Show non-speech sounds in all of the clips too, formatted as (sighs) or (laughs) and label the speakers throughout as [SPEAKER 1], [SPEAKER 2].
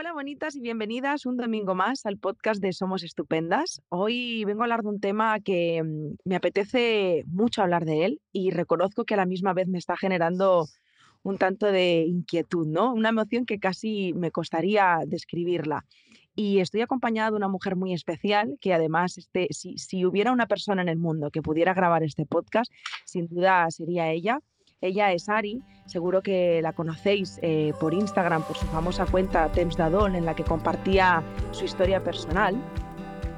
[SPEAKER 1] Hola bonitas y bienvenidas un domingo más al podcast de Somos Estupendas. Hoy vengo a hablar de un tema que mm, me apetece mucho hablar de él y reconozco que a la misma vez me está generando un tanto de inquietud, ¿no? Una emoción que casi me costaría describirla. Y estoy acompañada de una mujer muy especial que además, este, si, si hubiera una persona en el mundo que pudiera grabar este podcast, sin duda sería ella. Ella es Ari, seguro que la conocéis eh, por Instagram, por su famosa cuenta Temps Dadon, en la que compartía su historia personal.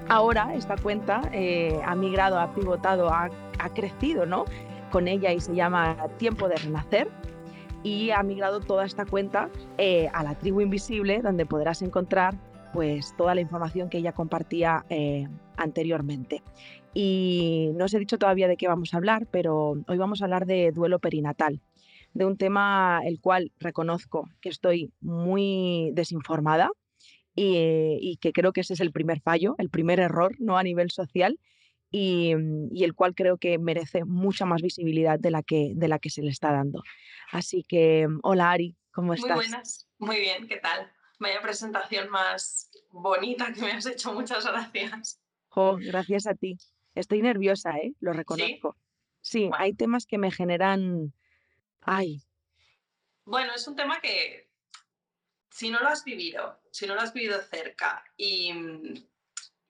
[SPEAKER 1] Ahora esta cuenta eh, ha migrado, ha pivotado, ha, crecido ¿no? con ella y se llama Tiempo de Renacer. Y ha migrado toda esta cuenta eh, a la tribu invisible, donde podrás encontrar pues toda la información que ella compartía anteriormente. Y no os he dicho todavía de qué vamos a hablar, pero hoy vamos a hablar de duelo perinatal, de un tema el cual reconozco que estoy muy desinformada y, que creo que ese es el primer fallo, el primer error, no a nivel social, y, el cual creo que merece mucha más visibilidad de la, que, de la que se le está dando. Así que, hola Ari, ¿cómo estás?
[SPEAKER 2] Muy buenas, muy bien, ¿qué tal? Vaya presentación más bonita que me has hecho, muchas gracias.
[SPEAKER 1] gracias a ti. Estoy nerviosa, ¿eh? Lo reconozco. Sí, hay temas que me generan... Ay.
[SPEAKER 2] Bueno, es un tema que si no lo has vivido, si no lo has vivido cerca y,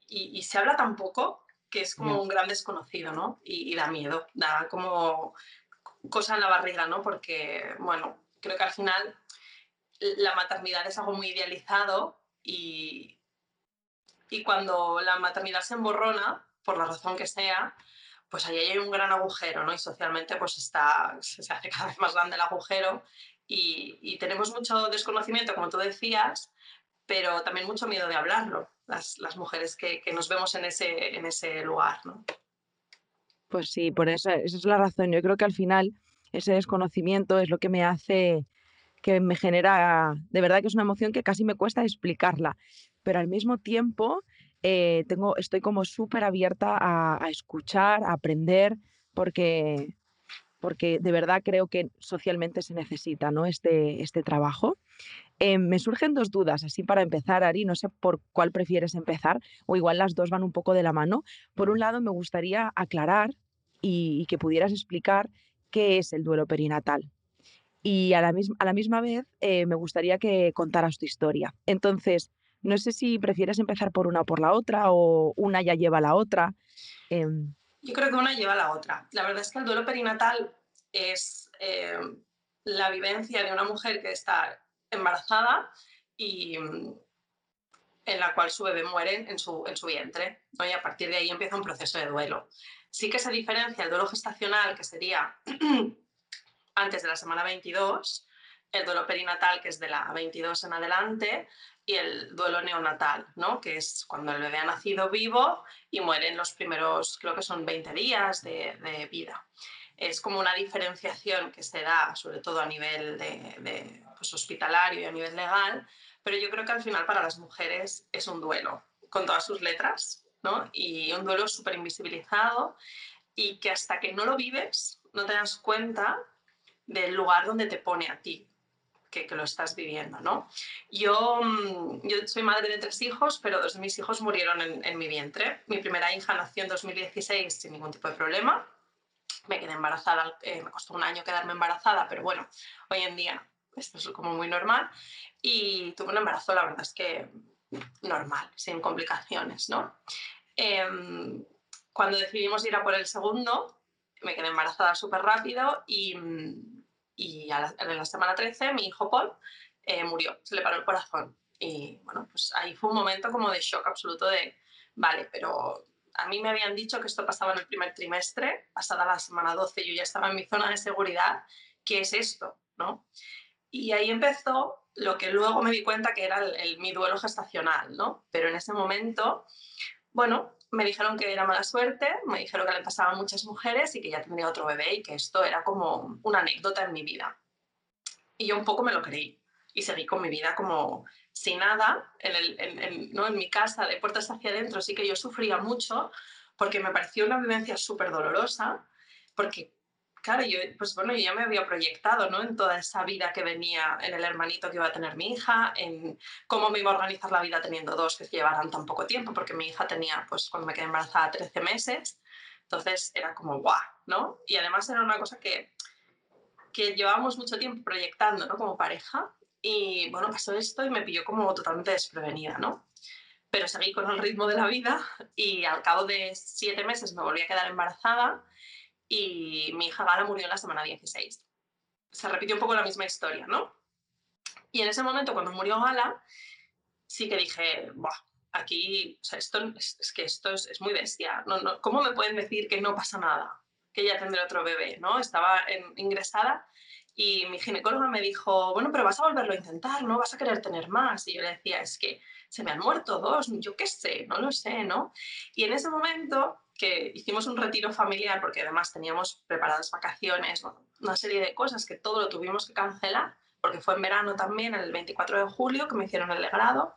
[SPEAKER 2] y, se habla tan poco, que es como un gran desconocido, ¿no? Y, da miedo, da como cosa en la barriga, ¿no? Porque, bueno, creo que al final la maternidad es algo muy idealizado y, y cuando la maternidad se emborrona, por la razón que sea, pues ahí hay un gran agujero, ¿no? Y socialmente pues está, se hace (laughs) cada vez más grande el agujero y, tenemos mucho desconocimiento, como tú decías, pero también mucho miedo de hablarlo, las, las mujeres que, que, nos vemos en ese, en ese lugar, ¿no?
[SPEAKER 1] Pues sí, por eso, esa es la razón. Yo creo que al final ese desconocimiento es lo que me hace, que me genera, de verdad que es una emoción que casi me cuesta explicarla, pero al mismo tiempo eh, tengo, estoy como súper abierta a, escuchar, a aprender, porque, porque de verdad creo que socialmente se necesita ¿no? este, este trabajo. Eh, me surgen dos dudas, así para empezar, Ari, no sé por cuál prefieres empezar, o igual las dos van un poco de la mano. Por un lado, me gustaría aclarar y, que pudieras explicar qué es el duelo perinatal. Y a la, misma, a la misma vez, eh, me gustaría que contaras tu historia. Entonces, no sé si prefieres empezar por una o por la otra o una ya lleva la otra.
[SPEAKER 2] Em. Yo creo que una lleva la otra. La verdad es que el duelo perinatal es em, la vivencia de una mujer que está embarazada y mm, en la cual su bebé muere en su, en su vientre. Y a partir de ahí empieza un proceso de duelo. Sí que se diferencia el duelo gestacional, que sería (clears throat) antes de la semana 22, el duelo perinatal, que es de la 22 en adelante, y el duelo neonatal, ¿no? que es cuando el bebé ha nacido vivo y muere en los primeros, creo que son 20 días de, vida. Es como una diferenciación que se da, sobre todo a nivel de, pues, hospitalario y a nivel legal, pero yo creo que al final para las mujeres es un duelo, con todas sus letras, ¿no? y un duelo súper invisibilizado y que hasta que no lo vives no te das cuenta del lugar donde te pone a ti, que, lo estás viviendo, ¿no? Yo, mm, yo soy madre de tres hijos, pero dos de mis hijos murieron en, mi vientre. Mi primera hija nació en 2016 sin ningún tipo de problema. Me quedé embarazada, eh, me costó un año quedarme embarazada, pero bueno, hoy en día esto es como muy normal. Y tuve un embarazo, la verdad es que normal, sin complicaciones, ¿no? Em, cuando decidimos ir a por el segundo, me quedé embarazada súper rápido y mm, y en la semana 13 mi hijo Paul eh, murió, se le paró el corazón. Y bueno, pues ahí fue un momento como de shock absoluto de, vale, pero a mí me habían dicho que esto pasaba en el primer trimestre, pasada la semana 12 yo ya estaba en mi zona de seguridad, ¿qué es esto? ¿no? Y ahí empezó lo que luego me di cuenta que era el, mi duelo gestacional, ¿no? Pero en ese momento, bueno, me dijeron que era mala suerte, me dijeron que le pasaba a muchas mujeres y que ya tendría otro bebé y que esto era como una anécdota en mi vida. Y yo un poco me lo creí y seguí con mi vida como sin nada, en, ¿no? en mi casa, de puertas hacia adentro, sí que yo sufría mucho porque me pareció una vivencia súper dolorosa, porque claro, yo, pues bueno, yo ya me había proyectado, ¿no? En toda esa vida que venía, en el hermanito que iba a tener mi hija, en cómo me iba a organizar la vida teniendo dos que llevaran tan poco tiempo, porque mi hija tenía, pues cuando me quedé embarazada, 13 meses. Entonces era como, guau, ¿no? Y además era una cosa que, que llevábamos mucho tiempo proyectando, ¿no? Como pareja. Y bueno, pasó esto y me pilló como totalmente desprevenida, ¿no? Pero seguí con el ritmo de la vida y al cabo de siete meses me volví a quedar embarazada y mi hija Gala murió en la semana 16. Se repitió un poco la misma historia, ¿no? Y en ese momento, cuando murió Gala, sí que dije, Buah, aquí, o sea, esto es, que esto es, muy bestia. No, no, ¿Cómo me pueden decir que no pasa nada? Que ya tendré otro bebé, ¿no? Estaba ingresada y mi ginecóloga me dijo, bueno, pero vas a volverlo a intentar, ¿no? Vas a querer tener más. Y yo le decía, es que se me han muerto dos, yo qué sé, no lo sé, ¿no? Y en ese momento que hicimos un retiro familiar, porque además teníamos preparadas vacaciones, una serie de cosas que todo lo tuvimos que cancelar, porque fue en verano también, el 24 de julio, que me hicieron el legrado,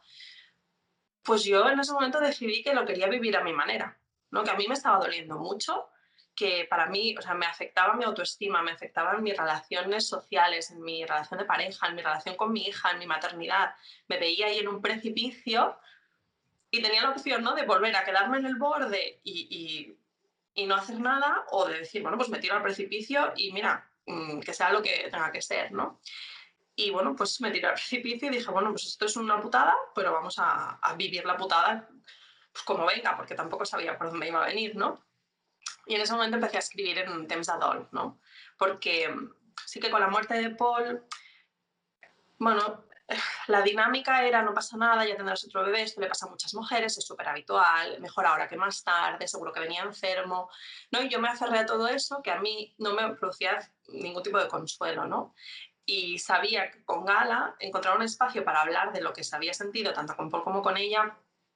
[SPEAKER 2] pues yo en ese momento decidí que lo quería vivir a mi manera, ¿no? que a mí me estaba doliendo mucho, que para mí, o sea, me afectaba mi autoestima, me afectaban mis relaciones sociales, en mi relación de pareja, en mi relación con mi hija, en mi maternidad. Me veía ahí en un precipicio y tenía la opción, ¿no? De volver a quedarme en el borde y, y, no hacer nada o de decir, bueno, pues me tiro al precipicio y mira, mm, que sea lo que tenga que ser, ¿no? Y bueno, pues me tiré al (laughs) precipicio y dije, bueno, pues esto es una putada, pero vamos a, vivir la putada pues como venga, porque tampoco sabía por dónde iba a venir, ¿no? Y en ese momento empecé a escribir en Temps d'Adol, ¿no? Porque sí que con la muerte de Paul, bueno, (sighs) la dinámica era no pasa nada, ya tendrás otro bebé, esto le pasa a muchas mujeres, es súper habitual, mejor ahora que más tarde, seguro que venía enfermo, ¿no? Y yo me aferré a todo eso que a mí no me producía ningún tipo de consuelo, ¿no? Y sabía que con Gala encontrar un espacio para hablar de lo que se había sentido tanto con Paul como con ella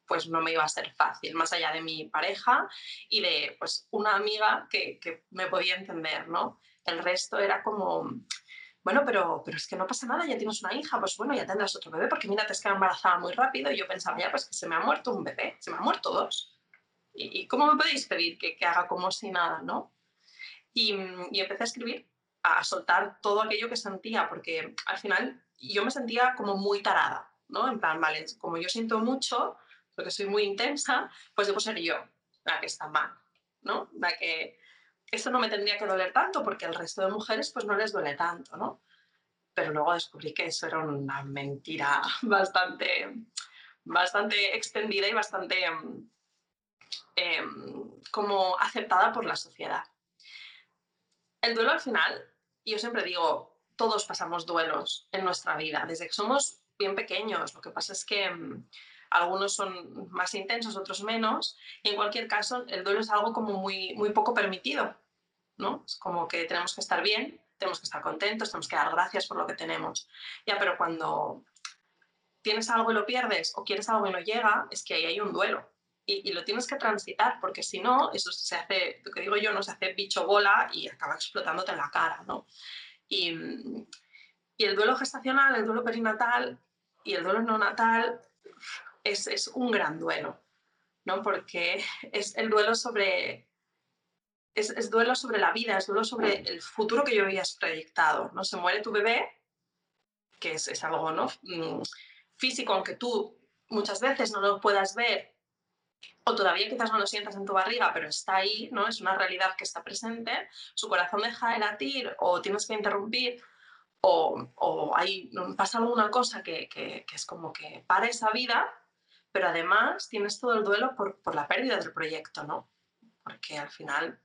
[SPEAKER 2] pues no me iba a ser fácil, más allá de mi pareja y de pues una amiga que, que me podía entender, ¿no? El resto era como, bueno, pero, pero es que no pasa nada, ya tienes una hija, pues bueno, ya tendrás otro bebé, porque mira, te has quedado embarazada muy rápido y yo pensaba, ya, pues que se me ha muerto un bebé, se me han muerto dos. ¿Y, cómo me podéis pedir que, que, haga como si nada, no? Y, y empecé a escribir, a soltar todo aquello que sentía, porque al final yo me sentía como muy tarada, ¿no? En plan, vale, como yo siento mucho, porque soy muy intensa, pues debo ser yo la que está mal, ¿no? La que esto no me tendría que doler tanto porque el resto de mujeres pues no les duele tanto, ¿no? Pero luego descubrí que eso era una mentira (laughs) bastante, bastante extendida y bastante em, como aceptada por la sociedad. El duelo al final, yo siempre digo, todos pasamos duelos en nuestra vida, desde que somos bien pequeños. Lo que pasa es que em, algunos son más intensos, otros menos, y en cualquier caso el duelo es algo como muy, muy poco permitido, ¿no? Es como que tenemos que estar bien, tenemos que estar contentos, tenemos que dar gracias por lo que tenemos. Ya, pero cuando tienes algo y lo pierdes o quieres algo y no llega, es que ahí hay un duelo. Y, lo tienes que transitar, porque si no, eso se hace, lo que digo yo, no se hace bicho bola y acaba explotándote en la cara, ¿no? Y, y el duelo gestacional, el duelo perinatal y el duelo no natal es, un gran duelo, ¿no? Porque es el duelo sobre... Es, duelo sobre la vida, es duelo sobre el futuro que yo habías proyectado, ¿no? Se muere tu bebé, que es, algo ¿no? Mm, físico, aunque tú muchas veces no lo puedas ver o todavía quizás no lo sientas en tu barriga, pero está ahí, ¿no? Es una realidad que está presente, su corazón deja de latir o tienes que interrumpir o, o hay, pasa alguna cosa que, que, es como que para esa vida pero además tienes todo el duelo por, por la pérdida del proyecto, ¿no? Porque al final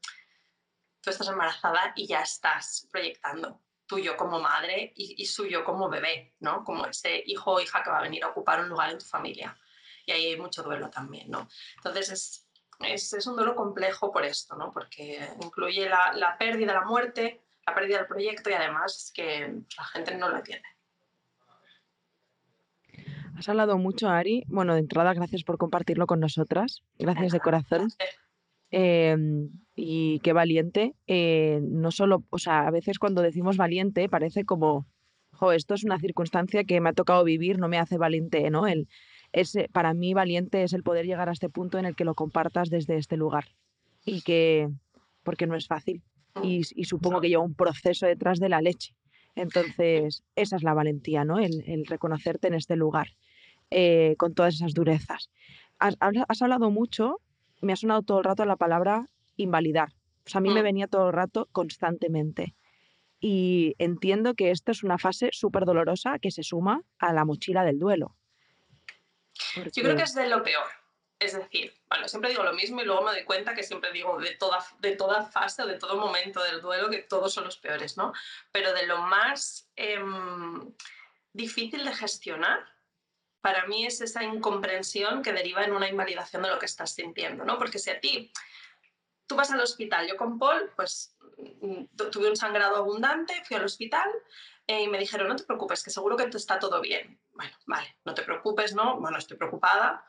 [SPEAKER 2] tú estás embarazada y ya estás proyectando tuyo como madre y, suyo como bebé, ¿no? Como ese hijo o hija que va a venir a ocupar un lugar en tu familia. Y ahí hay mucho duelo también, ¿no? Entonces es, es, es un duelo complejo por esto, ¿no? Porque incluye la, la pérdida, la muerte, la pérdida del proyecto y además es que la gente no lo entiende.
[SPEAKER 1] Has hablado mucho, Ari. Bueno, de entrada, gracias por compartirlo con nosotras. Gracias de corazón. Em, y qué valiente. Eh, no solo, o sea, a veces cuando decimos valiente parece como, jo, esto es una circunstancia que me ha tocado vivir, no me hace valiente, ¿no? El, es, para mí valiente es el poder llegar a este punto en el que lo compartas desde este lugar. Y que, porque no es fácil. y, supongo que lleva un proceso detrás de la leche. Entonces, esa es la valentía, ¿no? El, reconocerte en este lugar, eh, con todas esas durezas. Has, has, hablado mucho, me ha sonado todo el rato la palabra invalidar. O sea, a mí me mm. venía todo el rato constantemente. Y entiendo que esto es una fase súper dolorosa que se suma a la mochila del duelo.
[SPEAKER 2] Yo creo que es de lo peor. Es decir, bueno, siempre digo lo mismo y luego me doy cuenta que siempre digo de toda, de toda fase o de todo momento del duelo que todos son los peores, ¿no? Pero de lo más em, difícil de gestionar, para mí es esa incomprensión que deriva en una invalidación de lo que estás sintiendo, ¿no? Porque si a ti, tú vas al hospital, yo con Paul, pues mm, tuve un sangrado abundante, fui al hospital eh, y me dijeron, no te preocupes, que seguro que está todo bien. Bueno, vale, no te preocupes, ¿no? Bueno, estoy preocupada,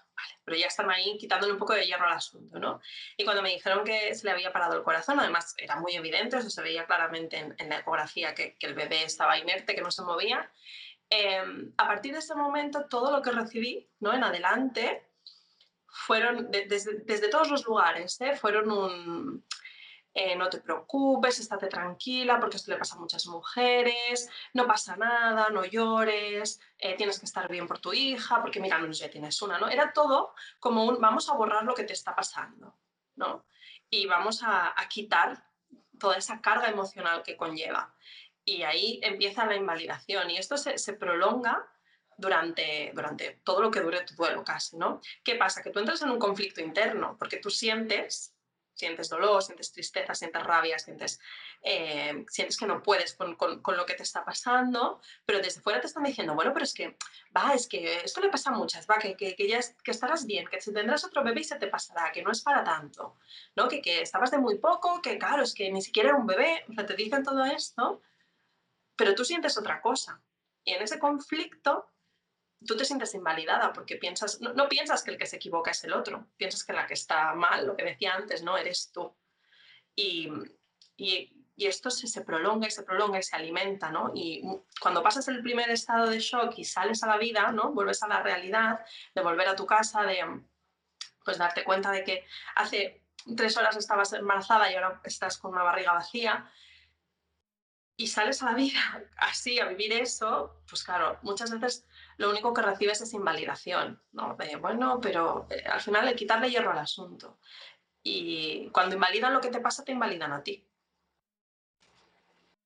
[SPEAKER 2] pero ya están ahí quitándole un poco de hierro al asunto, ¿no? Y cuando me dijeron que se le había parado el corazón, además era muy evidente, eso se veía claramente en, la ecografía que, el bebé estaba inerte, que no se movía. Em, a partir de ese momento, todo lo que recibí, ¿no? En adelante, fueron, desde, desde, todos los lugares, ¿eh? fueron un, eh, no te preocupes, estate tranquila porque esto le pasa a muchas mujeres, no pasa nada, no llores, eh, tienes que estar bien por tu hija, porque mira, no ya tienes una, ¿no? Era todo como un vamos a borrar lo que te está pasando, ¿no? Y vamos a, quitar toda esa carga emocional que conlleva. Y ahí empieza la invalidación y esto se, se prolonga durante, durante todo lo que dure tu duelo casi, ¿no? ¿Qué pasa? Que tú entras en un conflicto interno porque tú sientes sientes dolor, sientes tristeza, sientes rabia, sientes, eh, sientes que no puedes con, con, lo que te está pasando, pero desde fuera te están diciendo, bueno, pero es que, va, es que esto le pasa a muchas, va, que, que, que ya que estarás bien, que tendrás otro bebé y se te pasará, que no es para tanto, ¿no? Que, que estabas de muy poco, que claro, es que ni siquiera era un bebé, o sea, te dicen todo esto, pero tú sientes otra cosa. Y en ese conflicto tú te sientes invalidada porque piensas, no, piensas que el que se equivoca es el otro, piensas que la que está mal, lo que decía antes, no eres tú. Y, y, esto se, se, prolonga y se prolonga y se alimenta, ¿no? Y cuando pasas el primer estado de shock y sales a la vida, ¿no? Vuelves a la realidad, de volver a tu casa, de pues darte cuenta de que hace tres horas estabas embarazada y ahora estás con una barriga vacía, y sales a la vida (laughs) así, a vivir eso, pues claro, muchas veces lo único que recibes es invalidación, ¿no? De, bueno, pero eh, al final hay quitarle hierro al asunto. Y cuando invalidan lo que te pasa, te invalidan a ti.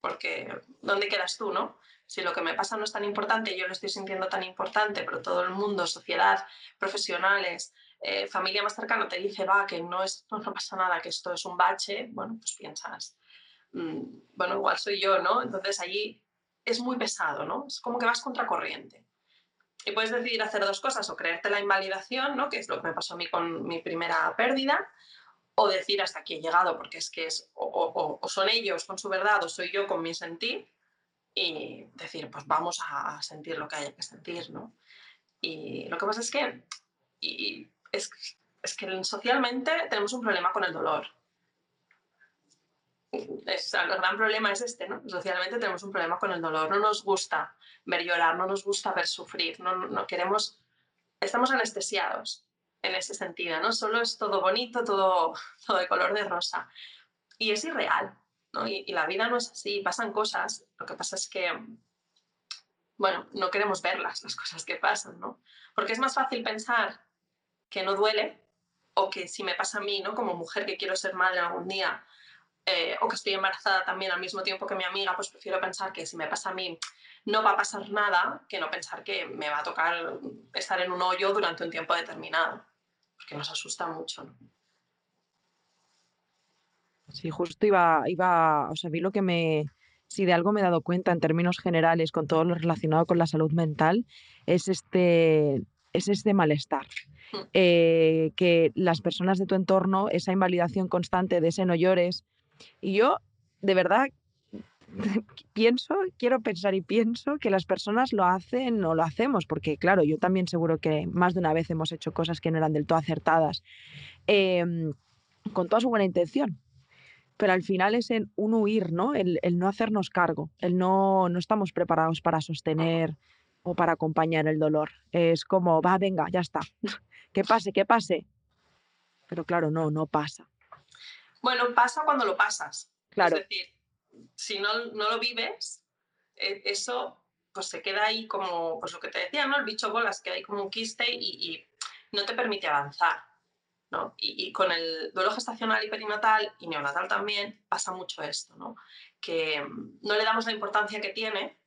[SPEAKER 2] Porque, ¿dónde quedas tú, no? Si lo que me pasa no es tan importante, yo lo estoy sintiendo tan importante, pero todo el mundo, sociedad, profesionales, eh, familia más cercana te dice, va, que no, es, no, pasa nada, que esto es un bache, bueno, pues piensas, bueno, igual soy yo, ¿no? Entonces allí es muy pesado, ¿no? Es como que vas contracorriente. Y puedes decidir hacer dos cosas, o creerte la invalidación, ¿no? que es lo que me pasó a mí con mi primera pérdida, o decir hasta aquí he llegado, porque es que es, o, son ellos con su verdad, o soy yo con mi sentir, y decir, pues vamos a sentir lo que haya que sentir. ¿no? Y lo que pasa es que, y es, es que socialmente tenemos un problema con el dolor es, el gran problema es este, ¿no? Socialmente tenemos un problema con el dolor. No nos gusta ver llorar, no nos gusta ver sufrir, no, no queremos, estamos anestesiados en ese sentido, ¿no? Solo es todo bonito, todo, (laughs) todo de color de rosa. Y es irreal, ¿no? Y, y la vida no es así, pasan cosas. Lo que pasa es que, bueno, no queremos verlas, las cosas que pasan, ¿no? Porque es más fácil pensar que no duele o que si me pasa a mí, ¿no? Como mujer que quiero ser madre algún día, eh, o que estoy embarazada también al mismo tiempo que mi amiga, pues prefiero pensar que si me pasa a mí no va a pasar nada que no pensar que me va a tocar estar en un hoyo durante un tiempo determinado, porque nos asusta mucho.
[SPEAKER 1] Sí, justo iba, iba, o sea, vi lo que me, si de algo me he dado cuenta en términos generales con todo lo relacionado con la salud mental, es este, es este malestar. Mm. Eh, que las personas de tu entorno, esa invalidación constante de ese no llores, y yo, de verdad, (laughs) pienso, quiero pensar y pienso que las personas lo hacen o lo hacemos, porque claro, yo también seguro que más de una vez hemos hecho cosas que no eran del todo acertadas, em, con toda su buena intención. Pero al final es en un huir, ¿no? El, no hacernos cargo, el no, no estamos preparados para sostener o para acompañar el dolor. Es como, va, venga, ya está. (laughs) que pase, que pase. Pero claro, no, no pasa.
[SPEAKER 2] Bueno, pasa cuando lo pasas.
[SPEAKER 1] Claro.
[SPEAKER 2] Es decir, si no, no lo vives, e, eso pues se queda ahí como, pues lo que te decía, ¿no? El bicho bolas, que hay como un quiste y, y no te permite avanzar. ¿no? Y, y, con el duelo gestacional y perinatal y neonatal también pasa mucho esto, ¿no? que no le damos la importancia que tiene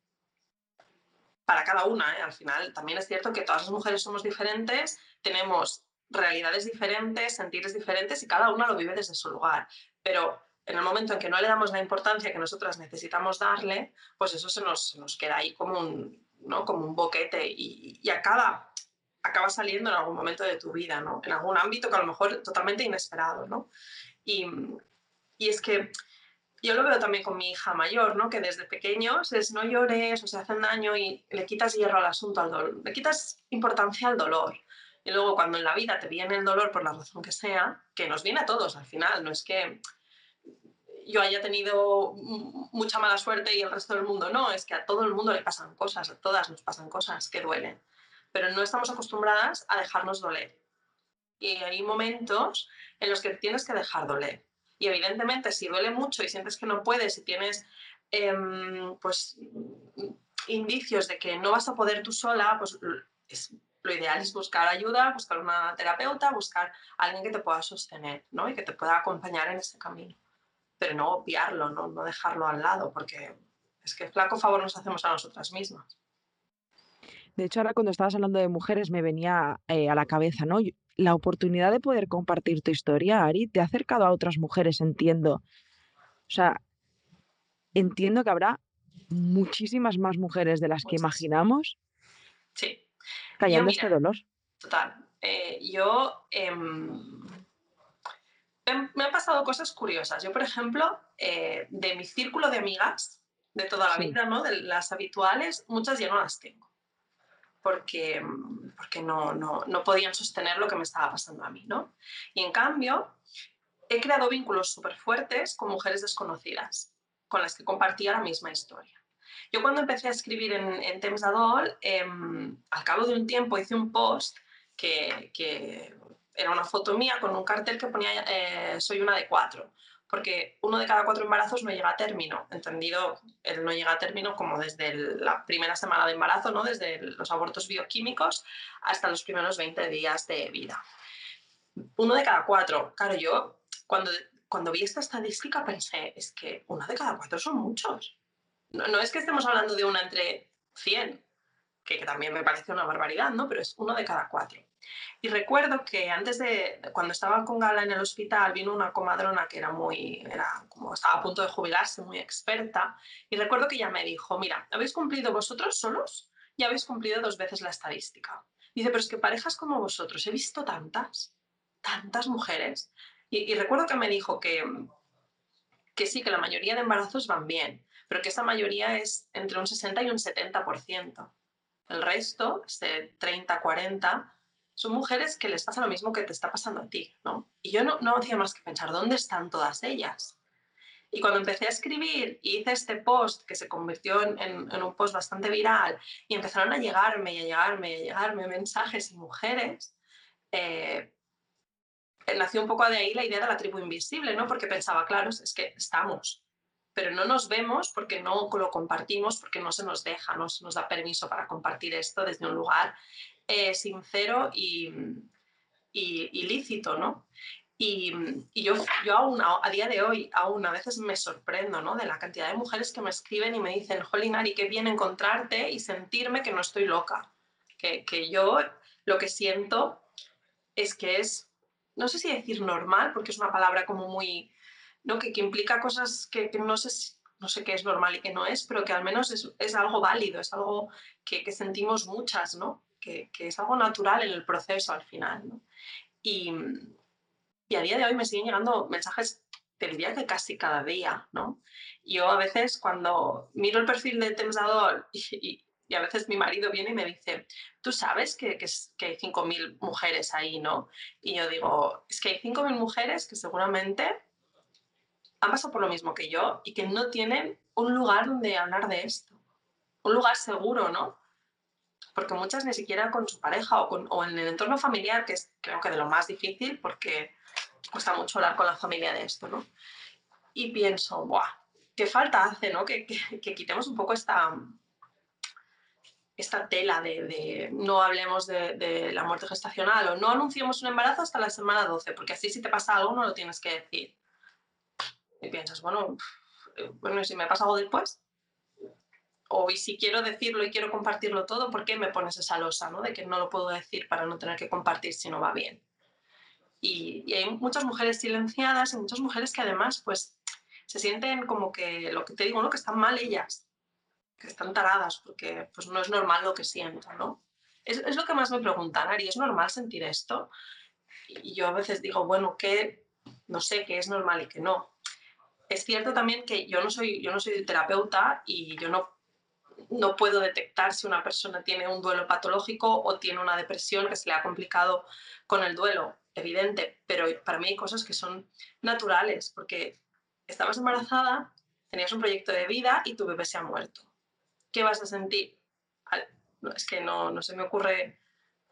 [SPEAKER 2] para cada una. ¿eh? Al final también es cierto que todas las mujeres somos diferentes, tenemos realidades diferentes, sentires diferentes y cada una lo vive desde su lugar. Pero en el momento en que no le damos la importancia que nosotras necesitamos darle, pues eso se nos, se nos queda ahí como un, ¿no? como un boquete y, y, acaba, acaba saliendo en algún momento de tu vida, ¿no? en algún ámbito que a lo mejor totalmente inesperado. ¿no? Y, y es que yo lo veo también con mi hija mayor, ¿no? que desde pequeños es no llores o se hacen daño y le quitas hierro al asunto, al dolor, le quitas importancia al dolor. Y luego cuando en la vida te viene el dolor por la razón que sea, que nos viene a todos al final, no es que yo haya tenido mucha mala suerte y el resto del mundo no, es que a todo el mundo le pasan cosas, a todas nos pasan cosas que duelen, pero no estamos acostumbradas a dejarnos doler. Y hay momentos en los que tienes que dejar doler. Y evidentemente si duele mucho y sientes que no puedes y tienes eh, pues, indicios de que no vas a poder tú sola, pues es, lo ideal es buscar ayuda, buscar una terapeuta, buscar a alguien que te pueda sostener ¿no? y que te pueda acompañar en ese camino pero no obviarlo, ¿no? no dejarlo al lado, porque es que flaco favor nos hacemos a nosotras mismas.
[SPEAKER 1] De hecho, ahora cuando estabas hablando de mujeres me venía eh, a la cabeza, ¿no? La oportunidad de poder compartir tu historia, Ari, te ha acercado a otras mujeres, entiendo. O sea, entiendo que habrá muchísimas más mujeres de las que imaginamos
[SPEAKER 2] sí.
[SPEAKER 1] Callando este dolor.
[SPEAKER 2] Total. Eh, yo eh, me han pasado cosas curiosas. Yo, por ejemplo, eh, de mi círculo de amigas de toda la sí. vida, ¿no? de las habituales, muchas ya no las tengo. Porque, porque no, no, no, podían sostener lo que me estaba pasando a mí. ¿no? Y en cambio, he creado vínculos súper fuertes con mujeres desconocidas, con las que compartía la misma historia. Yo cuando empecé a escribir en, en Temps Adol, eh, al cabo de un tiempo hice un post que, era una foto mía con un cartel que ponía eh, soy una de cuatro, porque uno de cada cuatro embarazos no llega a término, entendido, él no llega a término como desde la primera semana de embarazo, ¿no? desde los abortos bioquímicos hasta los primeros 20 días de vida. Uno de cada cuatro, claro, yo cuando, cuando vi esta estadística pensé, es que uno de cada cuatro son muchos. No, es que estemos hablando de una entre 100, que, que también me parece una barbaridad, ¿no? pero es uno de cada cuatro. Y recuerdo que antes de, cuando estaba con Gala en el hospital, vino una comadrona que era muy, era como estaba a punto de jubilarse, muy experta, y recuerdo que ella me dijo, mira, ¿habéis cumplido vosotros solos? Y habéis cumplido dos veces la estadística. Dice, pero es que parejas como vosotros, he visto tantas, tantas mujeres. Y, y recuerdo que me dijo que, que sí, que la mayoría de embarazos van bien, pero que esa mayoría es entre un 60 y un 70%. El resto, ese 30-40, son mujeres que les pasa lo mismo que te está pasando a ti, ¿no? Y yo no, no hacía más que pensar, ¿dónde están todas ellas? Y cuando empecé a escribir y hice este post que se convirtió en, en, en, un post bastante viral y empezaron a llegarme y a llegarme y a llegarme mensajes y mujeres, eh, nació un poco de ahí la idea de la tribu invisible, ¿no? Porque pensaba, claro, es que estamos, pero no nos vemos porque no lo compartimos, porque no se nos deja, no se nos da permiso para compartir esto desde un lugar eh, sincero y, y, lícito, ¿no? Y, y, yo, yo a día de hoy, aún a veces me sorprendo, ¿no? De la cantidad de mujeres que me escriben y me dicen, Jolinari, qué bien encontrarte y sentirme que no estoy loca. Que, que yo lo que siento es que es, no sé si decir normal, porque es una palabra como muy, ¿no? Que, que implica cosas que, que no sé si, no sé qué es normal y qué no es, pero que al menos es, es algo válido, es algo que, que sentimos muchas, ¿no? que, que, es algo natural en el proceso al final. ¿no? Y, y, a día de hoy me siguen llegando mensajes, te diría que casi cada día. ¿no? Yo a veces cuando miro el perfil de Temsador (laughs) y, y, y, a veces mi marido viene y me dice, tú sabes que, que, que hay 5.000 mujeres ahí, ¿no? Y yo digo, es que hay 5.000 mujeres que seguramente han pasado por lo mismo que yo y que no tienen un lugar donde hablar de esto. Un lugar seguro, ¿no? porque muchas ni siquiera con su pareja o, con, o, en el entorno familiar, que es creo que de lo más difícil, porque cuesta mucho hablar con la familia de esto, ¿no? y pienso, ¡buah! ¿Qué falta hace, ¿no? Que, que, quitemos un poco esta, esta tela de, no hablemos de, de, la muerte gestacional o no anunciemos un embarazo hasta la semana 12, porque así si te pasa algo no lo tienes que decir. Y piensas, bueno, bueno, ¿y si me pasa algo después? O y si quiero decirlo y quiero compartirlo todo, ¿por qué me pones esa losa, ¿no? De que no lo puedo decir para no tener que compartir si no va bien. Y, y hay muchas mujeres silenciadas y muchas mujeres que además, pues, se sienten como que, lo que te digo, ¿no? Que están mal ellas, que están taradas, porque pues no es normal lo que siento, ¿no? Es, es lo que más me preguntan, Ari, ¿es normal sentir esto? Y yo a veces digo, bueno, que no sé qué es normal y qué no. Es cierto también que yo no soy, yo no soy terapeuta y yo no no puedo detectar si una persona tiene un duelo patológico o tiene una depresión que se le ha complicado con el duelo, evidente, pero para mí hay cosas que son naturales, porque estabas embarazada, tenías un proyecto de vida y tu bebé se ha muerto. ¿Qué vas a sentir? es que no, no se me ocurre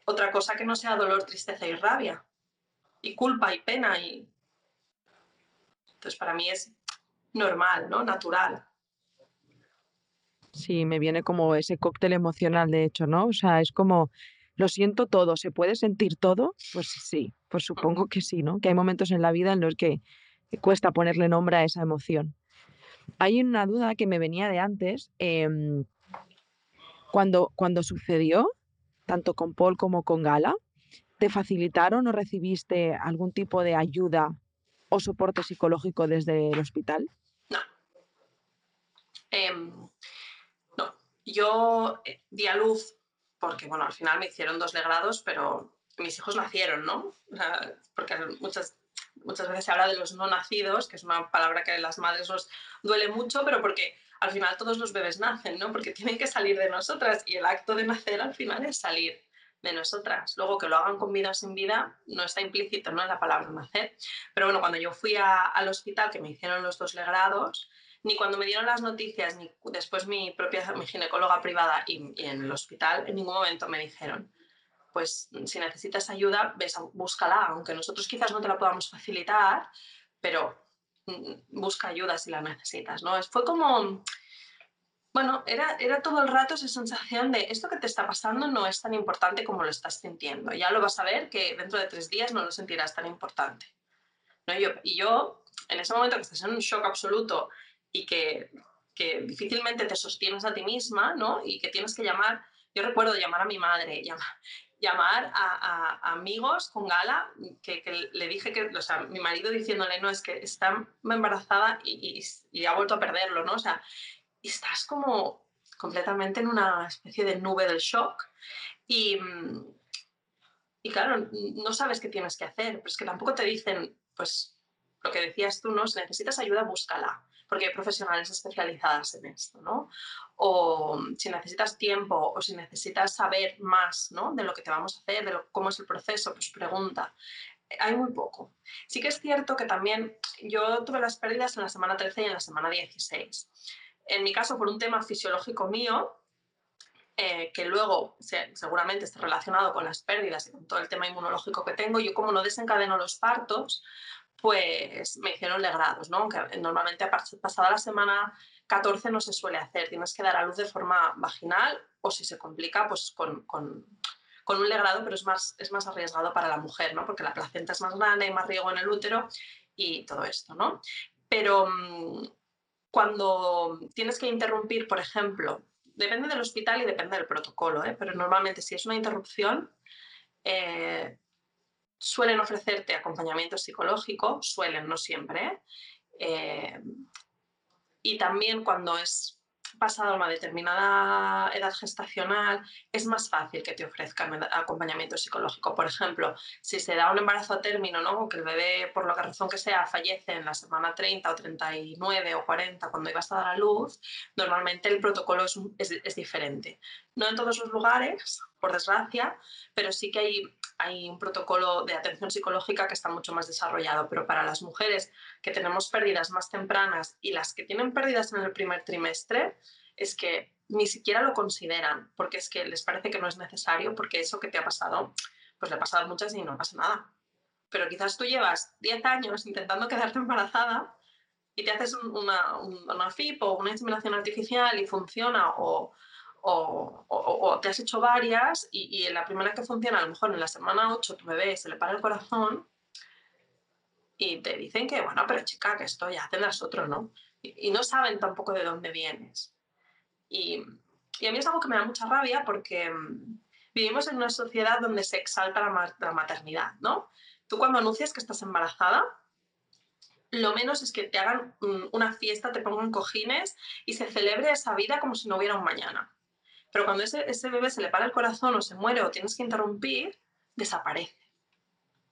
[SPEAKER 2] otra cosa que no sea dolor, tristeza y rabia, y culpa y pena. Y... Entonces para mí es normal, ¿no? Natural.
[SPEAKER 1] Sí, me viene como ese cóctel emocional, de hecho, ¿no? O sea, es como, lo siento todo, ¿se puede sentir todo? Pues sí, pues supongo que sí, ¿no? Que hay momentos en la vida en los que cuesta ponerle nombre a esa emoción. Hay una duda que me venía de antes. Em, cuando, cuando sucedió, tanto con Paul como con Gala, ¿te facilitaron o recibiste algún tipo de ayuda o soporte psicológico desde el hospital?
[SPEAKER 2] No. Em, yo eh, di a luz, porque bueno, al final me hicieron dos legrados, pero mis hijos nacieron, ¿no? porque muchas, muchas veces se habla de los no nacidos, que es una palabra que a las madres nos duele mucho, pero porque al final todos los bebés nacen, ¿no? Porque tienen que salir de nosotras y el acto de nacer al final es salir de nosotras. Luego que lo hagan con vida o sin vida no está implícito ¿no? en la palabra nacer. Pero bueno, cuando yo fui al hospital que me hicieron los dos legrados, ni cuando me dieron las noticias, ni después mi propia mi ginecóloga privada y, en el hospital, en ningún momento me dijeron, pues si necesitas ayuda, ves, búscala, aunque nosotros quizás no te la podamos facilitar, pero mm, busca ayuda si la necesitas, ¿no? Fue como, bueno, era, era todo el rato esa sensación de esto que te está pasando no es tan importante como lo estás sintiendo. Ya lo vas a ver que dentro de tres días no lo sentirás tan importante. ¿no? Yo, y yo, en ese momento que estás en un shock absoluto y que, que, difícilmente te sostienes a ti misma, ¿no? Y que tienes que llamar, yo recuerdo llamar a mi madre, (laughs) llamar, llamar a, a, amigos con gala, que, que, le dije que, o sea, mi marido diciéndole, no, es que está embarazada y, y, y, ha vuelto a perderlo, ¿no? O sea, estás como completamente en una especie de nube del shock y, y claro, no sabes qué tienes que hacer, pero es que tampoco te dicen, pues lo que decías tú, ¿no? Si necesitas ayuda, búscala porque hay profesionales especializadas en esto, ¿no? O si necesitas tiempo o si necesitas saber más, ¿no? De lo que te vamos a hacer, de cómo es el proceso, pues pregunta. Hay muy poco. Sí que es cierto que también yo tuve las pérdidas en la semana 13 y en la semana 16. En mi caso, por un tema fisiológico mío, eh, que luego seguramente está relacionado con las pérdidas y con todo el tema inmunológico que tengo, yo como no desencadeno los partos, pues me hicieron legrados, ¿no? Aunque normalmente pasada la semana 14 no se suele hacer, tienes que dar a luz de forma vaginal o si se complica, pues con, con, con un legrado, pero es más, es más arriesgado para la mujer, ¿no? Porque la placenta es más grande, hay más riego en el útero y todo esto, ¿no? Pero mm, cuando tienes que interrumpir, por ejemplo, depende del hospital y depende del protocolo, ¿eh? pero normalmente si es una interrupción, eh, suelen ofrecerte acompañamiento psicológico, suelen, no siempre, eh, y también cuando es pasada una determinada edad gestacional, es más fácil que te ofrezcan acompañamiento psicológico. Por ejemplo, si se da un embarazo a término, ¿no? que el bebé, por la razón que sea, fallece en la semana 30 o 39 o 40 cuando ibas a dar a luz, normalmente el protocolo es, es diferente. No en todos los lugares, por desgracia, pero sí que hay hay un protocolo de atención psicológica que está mucho más desarrollado, pero para las mujeres que tenemos pérdidas más tempranas y las que tienen pérdidas en el primer trimestre, es que ni siquiera lo consideran, porque es que les parece que no es necesario, porque eso que te ha pasado, pues le ha pasado a muchas y no pasa nada. Pero quizás tú llevas 10 años intentando quedarte embarazada y te haces una, una FIP o una inseminación artificial y funciona o, o, te has hecho varias y, en la primera que funciona, a lo mejor en la semana 8 tu bebé se le para el corazón y te dicen que, bueno, pero chica, que esto ya tendrás otro, ¿no? Y, no saben tampoco de dónde vienes. Y, a mí es algo que me da mucha rabia porque mm, vivimos en una sociedad donde se exalta la, la maternidad, ¿no? Tú cuando anuncias que estás embarazada, lo menos es que te hagan una fiesta, te pongan cojines y se celebre esa vida como si no hubiera un mañana. Pero cuando ese, ese bebé se le para el corazón o se muere o tienes que interrumpir, desaparece.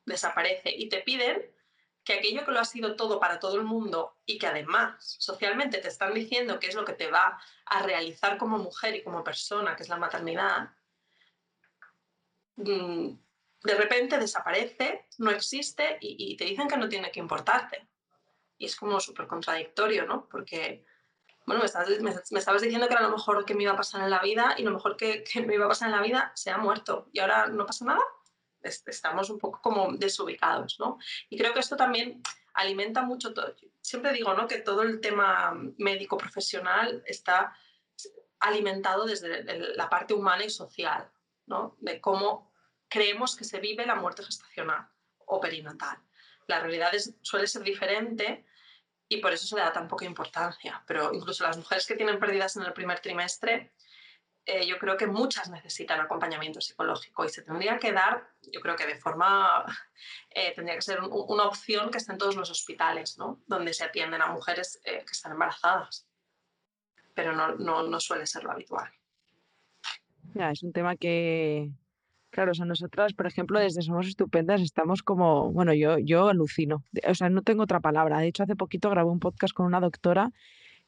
[SPEAKER 2] Desaparece. Y te piden que aquello que lo ha sido todo para todo el mundo y que además socialmente te están diciendo que es lo que te va a realizar como mujer y como persona, que es la maternidad, mm, de repente desaparece, no existe y, y te dicen que no tiene que importarte. Y es como súper contradictorio, ¿no? Porque bueno, me estabas, diciendo que era lo mejor que me iba a pasar en la vida y lo mejor que, me iba a pasar en la vida se ha muerto y ahora no pasa nada. Estamos un poco como desubicados, ¿no? Y creo que esto también alimenta mucho todo. Siempre digo, ¿no? Que todo el tema médico profesional está alimentado desde la parte humana y social, ¿no? De cómo creemos que se vive la muerte gestacional o perinatal. La realidad suele ser diferente y por eso se le da tan poca importancia. Pero incluso las mujeres que tienen pérdidas en el primer trimestre, eh, yo creo que muchas necesitan acompañamiento psicológico y se tendría que dar, yo creo que de forma, eh, tendría que ser una opción que esté en todos los hospitales, ¿no? donde se atienden a mujeres eh, que están embarazadas. Pero no, no, no suele ser lo habitual.
[SPEAKER 1] Ya, es un tema que, Claro, o sea, nosotras, por ejemplo, desde Somos Estupendas estamos como, bueno, yo, yo alucino, o sea, no tengo otra palabra. De hecho, hace poquito grabé un podcast con una doctora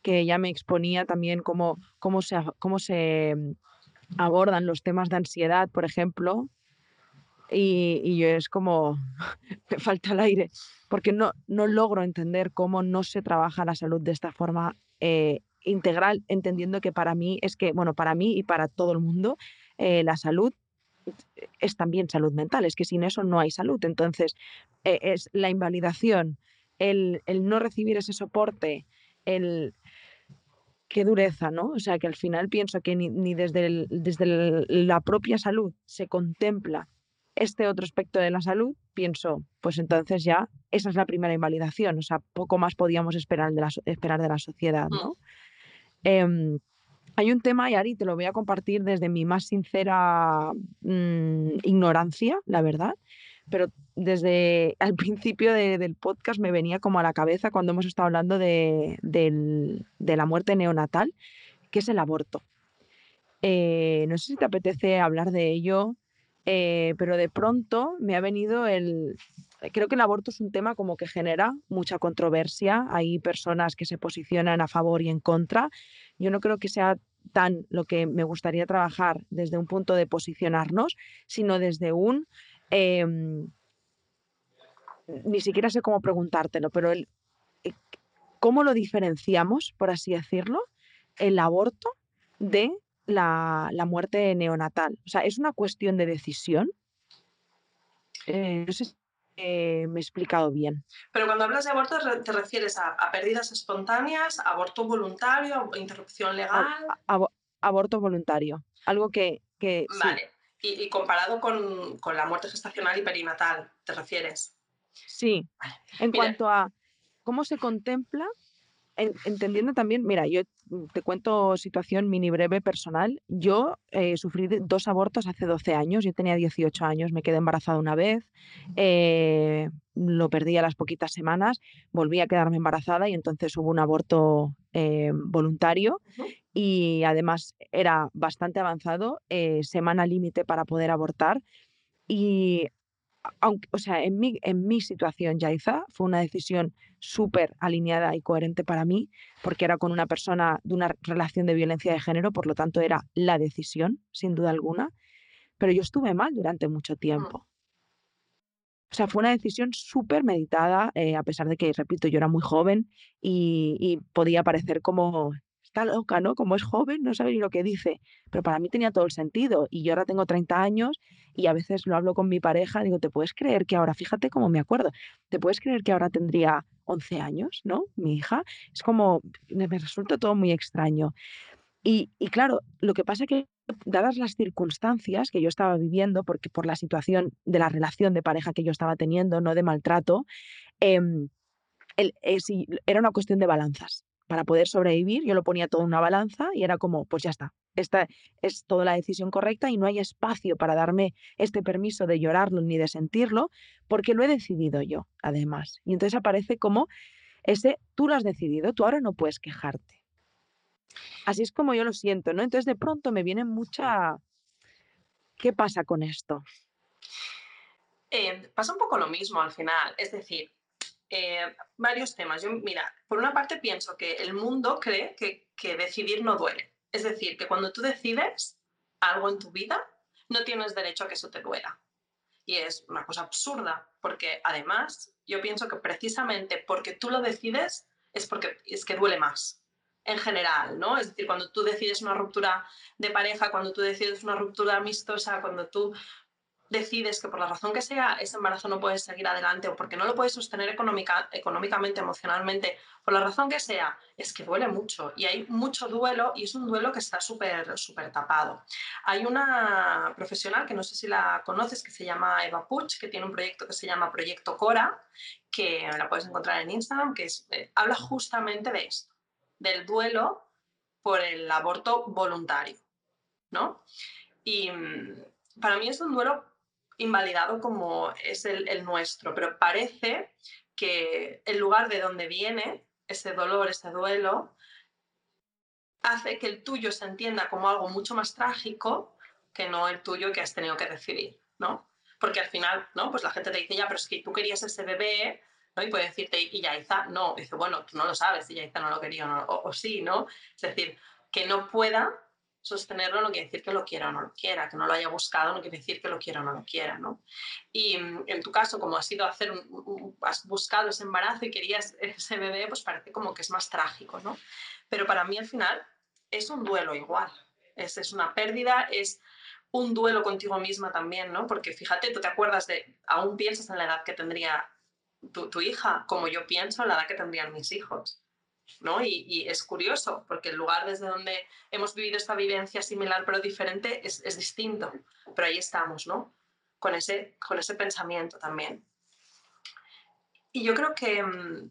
[SPEAKER 1] que ya me exponía también cómo, cómo, se, cómo se mm, abordan los temas de ansiedad, por ejemplo, y, y yo es como, (laughs) me falta el aire, porque no, no logro entender cómo no se trabaja la salud de esta forma eh, integral, entendiendo que para mí es que, bueno, para mí y para todo el mundo, eh, la salud es también salud mental, es que sin eso no hay salud. Entonces, eh, es la invalidación, el, no recibir ese soporte, el... Qué dureza, ¿no? O sea, que al final pienso que ni, desde, desde la propia salud se contempla este otro aspecto de la salud, pienso, pues entonces ya esa es la primera invalidación, o sea, poco más podíamos esperar de la, esperar de la sociedad, ¿no? Mm. Em, hay un tema, y Ari, te lo voy a compartir desde mi más sincera mm, ignorancia, la verdad, pero desde al (laughs) principio del podcast me venía como a la cabeza cuando hemos estado hablando de, la muerte neonatal, que es el aborto. Eh, no sé si te apetece hablar de ello, eh, pero de pronto me ha venido el... Creo que el aborto es un tema como que genera mucha controversia. Hay personas que se posicionan a favor y en contra. Yo no creo que sea tan lo que me gustaría trabajar desde un punto de posicionarnos, sino desde un... Em, ni siquiera sé cómo preguntártelo, pero el, eh, ¿cómo lo diferenciamos, por así decirlo, el aborto de la, muerte neonatal? O sea, ¿es una cuestión de decisión? Eh, no sé si me he explicado bien.
[SPEAKER 2] Pero cuando hablas de aborto, ¿te refieres a, pérdidas espontáneas, aborto voluntario, interrupción legal?
[SPEAKER 1] aborto voluntario. Algo que. que
[SPEAKER 2] vale. Y, comparado con, con, la muerte gestacional y perinatal, ¿te refieres?
[SPEAKER 1] Sí. En cuanto a cómo se contempla entendiendo también, mira, yo te cuento situación mini breve personal. Yo eh, sufrí dos abortos hace 12 años, yo tenía 18 años, me quedé embarazada una vez, eh, lo perdí a las poquitas semanas, volví a quedarme embarazada y entonces hubo un aborto eh, voluntario y además era bastante avanzado, semana límite para poder abortar. Y aunque, o sea, en mi, en mi situación, Yaiza, fue una decisión súper alineada y coherente para mí, porque era con una persona de una relación de violencia de género, por lo tanto era la decisión, sin duda alguna, pero yo estuve mal durante mucho mm. tiempo. O sea, fue una decisión súper meditada, eh, a pesar de que, repito, yo era muy joven y, y podía parecer como está loca, ¿no? Como es joven, no sabe ni lo que dice. Pero para mí tenía todo el sentido. Y yo ahora tengo 30 años y a veces lo hablo con mi pareja, digo, ¿te puedes creer que ahora, fíjate cómo me acuerdo, ¿te puedes creer que ahora tendría 11 años, ¿no? Mi hija. Es como, me resulta todo muy extraño. Y, y claro, lo que pasa que dadas las circunstancias que yo estaba viviendo, porque por la situación de la relación de pareja que yo estaba teniendo, no de maltrato, em, el, eh, era una cuestión de balanzas. Para poder sobrevivir, yo lo ponía todo en una balanza y era como, pues ya está, esta es toda la decisión correcta y no hay espacio para darme este permiso de llorarlo ni de sentirlo, porque lo he decidido yo, además. Y entonces aparece como ese, tú lo has decidido, tú ahora no puedes quejarte Así es como yo lo siento, ¿no? Entonces de pronto me viene mucha... ¿Qué pasa con esto?
[SPEAKER 2] Eh, pasa un poco lo mismo al final, es decir, eh, varios temas. Yo, mira, por una parte pienso que el mundo cree que, que decidir no duele. Es decir, que cuando tú decides algo en tu vida, no tienes derecho a que eso te duela. Y es una cosa absurda, porque además yo pienso que precisamente porque tú lo decides es porque es que duele más en general, ¿no? Es decir, cuando tú decides una ruptura de pareja, cuando tú decides una ruptura amistosa, cuando tú decides que por la razón que sea ese embarazo no puedes seguir adelante o porque no lo puedes sostener económica, económicamente, emocionalmente, por la razón que sea, es que duele mucho y hay mucho duelo y es un duelo que está súper súper tapado. Hay una profesional que no sé si la conoces que se llama Eva Puch, que tiene un proyecto que se llama Proyecto Cora, que la puedes encontrar en Instagram, que es, eh, habla justamente de esto del duelo por el aborto voluntario, ¿no? Y mm, para mí es un duelo invalidado como es el, nuestro, pero parece que el lugar de donde viene ese dolor, ese duelo, hace que el tuyo se entienda como algo mucho más trágico que no el tuyo que has tenido que decidir, ¿no? Porque al final, ¿no? Pues la gente te dice, ya, pero es que tú querías ese bebé, y puede decirte, y Yaiza no, dice, bueno, tú no lo sabes si Yaiza no lo quería o, sí, ¿no? Es decir, que no pueda sostenerlo no quiere decir que lo quiera o no lo quiera, que no lo haya buscado no quiere decir que lo quiera o no lo quiera, ¿no? Y mm, en tu caso, como has ido a hacer, has buscado ese embarazo y querías (laughs) ese bebé, pues parece como que es más trágico, ¿no? Pero para mí al final es un duelo igual, es, es una pérdida, es un duelo contigo misma también, ¿no? Porque fíjate, tú te acuerdas de, aún piensas en la edad que tendría tu, hija, como yo pienso, la edad que tendrían mis hijos. Y, es curioso, porque el lugar desde donde hemos vivido esta vivencia similar pero diferente es, distinto. Pero ahí estamos, ¿no? Con ese, con ese pensamiento también. Y yo creo que mm,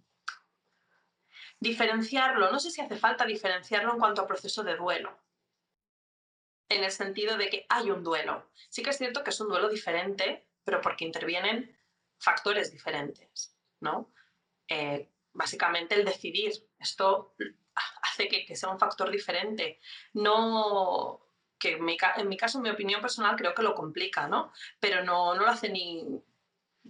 [SPEAKER 2] diferenciarlo, no sé si hace falta diferenciarlo en cuanto a proceso de duelo, en el sentido de que hay un duelo. Sí que es cierto que es un duelo diferente, pero porque intervienen factores diferentes, ¿no? Eh, básicamente el decidir, esto hace que, sea un factor diferente, no que en mi, caso, en mi opinión personal, creo que lo complica, ¿no? Pero no, no lo hace ni,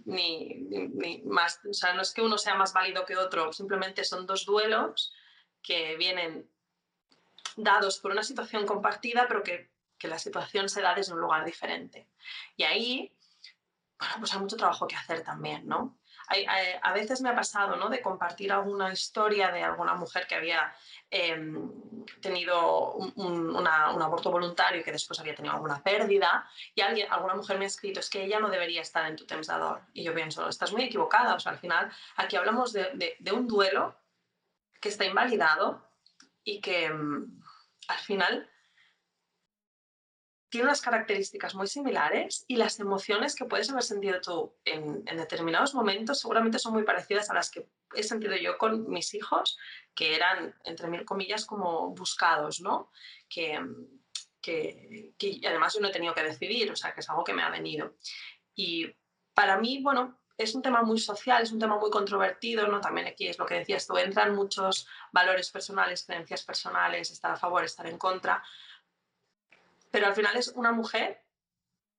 [SPEAKER 2] ni, ni, más, o sea, no es que uno sea más válido que otro, simplemente son dos duelos que vienen dados por una situación compartida, pero que, que la situación se da desde un lugar diferente. Y ahí bueno, pues hay mucho trabajo que hacer también, ¿no? A veces me ha pasado, ¿no? De compartir alguna historia de alguna mujer que había em, tenido un, aborto voluntario y que después había tenido alguna pérdida y alguien, alguna mujer me ha escrito, es que ella no debería estar en tu temsador. Y yo pienso, estás muy equivocada, o sea, al final aquí hablamos de, de un duelo que está invalidado y que em, al final tiene unas características muy similares y las emociones que puedes haber sentido tú en, determinados momentos seguramente son muy parecidas a las que he sentido yo con mis hijos, que eran, entre mil comillas, como buscados, ¿no? Que, que, que además yo no he tenido que decidir, o sea, que es algo que me ha venido. Y para mí, bueno, es un tema muy social, es un tema muy controvertido, ¿no? También aquí es lo que decías tú, entran muchos valores personales, creencias personales, estar a favor, estar en contra, pero al final es una mujer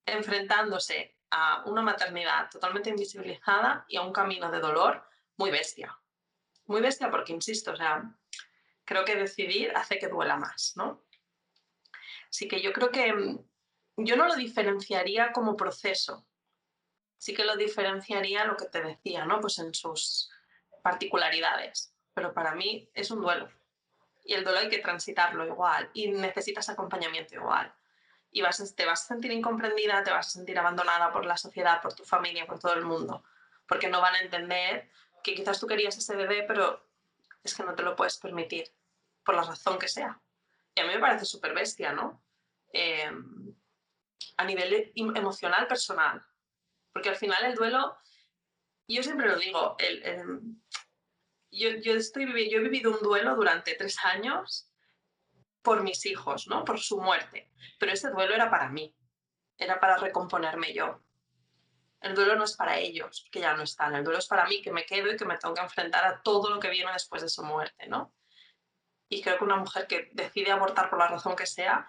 [SPEAKER 2] enfrentándose a una maternidad totalmente invisibilizada y a un camino de dolor muy bestia. Muy bestia porque, insisto, o sea, creo que decidir hace que duela más, ¿no? Así que yo creo que mm, yo no lo diferenciaría como proceso, sí que lo diferenciaría lo que te decía, ¿no? Pues en sus particularidades, pero para mí es un duelo. Y el duelo hay que transitarlo igual y necesitas acompañamiento igual. Y vas, te vas a sentir incomprendida, te vas a sentir abandonada por la sociedad, por tu familia, por todo el mundo, porque no van a entender que quizás tú querías ese bebé, pero es que no te lo puedes permitir, por la razón que sea. Y a mí me parece súper bestia, ¿no? Em, a nivel emocional, personal. Porque al final el duelo, yo siempre lo digo, yo, yo, estoy, yo he vivido un duelo durante tres años por mis hijos, ¿no? Por su muerte. Pero ese duelo era para mí, era para recomponerme yo. El duelo no es para ellos, que ya no están. El duelo es para mí, que me quedo y que me tengo que enfrentar a todo lo que viene después de su muerte, ¿no? Y creo que una mujer que decide abortar por la razón que sea,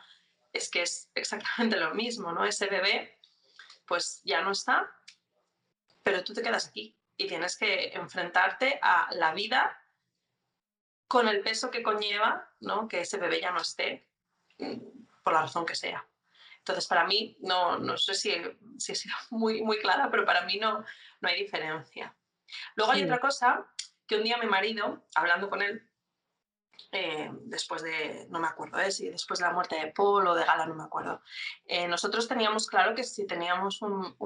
[SPEAKER 2] es que es exactamente lo mismo, ¿no? Ese bebé, pues ya no está, pero tú te quedas aquí y tienes que enfrentarte a la vida con el peso que conlleva, ¿no? Que ese bebé ya no esté, mm, por la razón que sea. Entonces, para mí, no, no sé si, si he sido (laughs) muy, muy clara, pero para mí no, no hay diferencia. Luego hay otra cosa que un día mi marido, hablando con él, eh, después de, no me acuerdo, ¿eh? si después de la muerte de Paul o de Gala, no me acuerdo. Eh, nosotros teníamos claro que si teníamos un,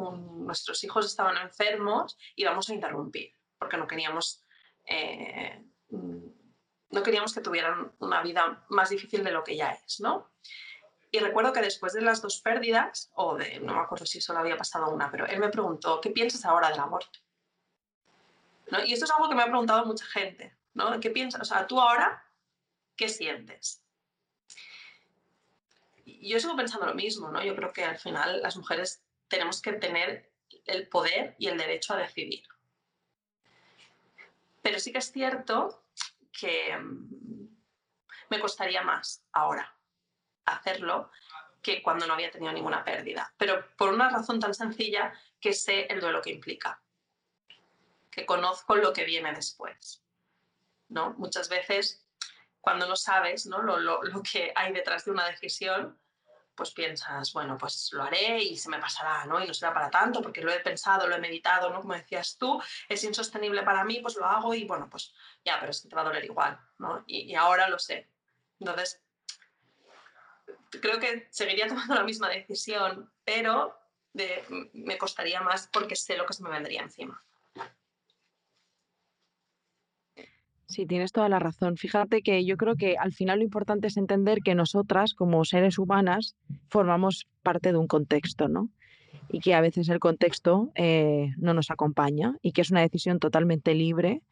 [SPEAKER 2] nuestros hijos estaban enfermos, íbamos a interrumpir, porque no queríamos, eh, no queríamos que tuvieran una vida más difícil de lo que ya es, ¿no? Y recuerdo que después de las dos pérdidas, o de, no me acuerdo si solo había pasado una, pero él me preguntó, ¿qué piensas ahora del aborto? ¿No? Y esto es algo que me ha preguntado mucha gente, ¿no? ¿Qué piensas? O sea, tú ahora, ¿qué sientes? Yo sigo pensando lo mismo, ¿no? Yo creo que al final las mujeres tenemos que tener el poder y el derecho a decidir. Pero sí que es cierto que mm, me costaría más ahora hacerlo que cuando no había tenido ninguna pérdida. Pero por una razón tan sencilla que sé el duelo que implica, que conozco lo que viene después. ¿no? Muchas veces, cuando no sabes ¿no? Lo, lo, lo que hay detrás de una decisión, pues piensas, bueno, pues lo haré y se me pasará, ¿no? Y no será para tanto porque lo he pensado, lo he meditado, ¿no? Como decías tú, es insostenible para mí, pues lo hago y bueno, pues ya, pero es que te va a doler igual, ¿no? Y, y ahora lo sé. Entonces, creo que seguiría (laughs) tomando la misma decisión, pero me costaría más porque sé lo que se me vendría encima.
[SPEAKER 1] Sí, tienes toda la razón. Fíjate que yo creo que al final lo importante es entender que nosotras, como seres humanas, formamos parte de un contexto, ¿no? Y que a veces el contexto eh, no nos acompaña y que es una decisión totalmente libre,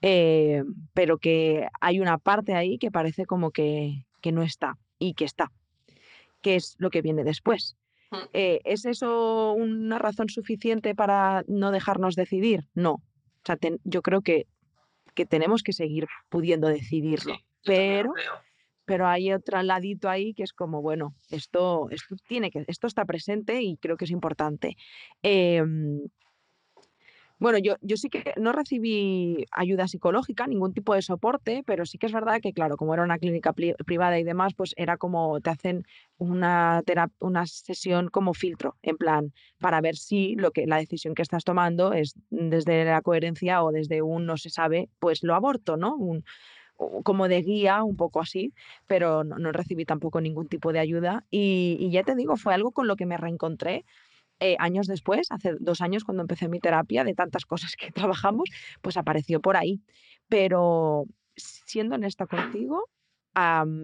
[SPEAKER 1] eh, pero que hay una parte ahí que parece como que, que no está y que está qué es lo que viene después.
[SPEAKER 2] Mm.
[SPEAKER 1] Eh, ¿Es eso una razón suficiente para no dejarnos decidir? No. O sea, yo creo que, que, tenemos que seguir pudiendo decidirlo. pero, pero hay otro ladito ahí que es como, bueno, esto, esto, tiene que, esto está presente y creo que es importante. Em, bueno, yo, yo sí que no recibí ayuda psicológica, ningún tipo de soporte, pero sí que es verdad que, claro, como era una clínica privada y demás, pues era como te hacen una, una sesión como filtro, en plan, para ver si lo que, la decisión que estás tomando es desde la coherencia o desde un no se sabe, pues lo aborto, ¿no? Como de guía, un poco así, pero no, recibí tampoco ningún tipo de ayuda. Y, ya te digo, fue algo con lo que me reencontré eh, años después, hace dos años cuando empecé mi terapia, de tantas cosas que (laughs) trabajamos, pues apareció por ahí. Pero siendo honesta contigo,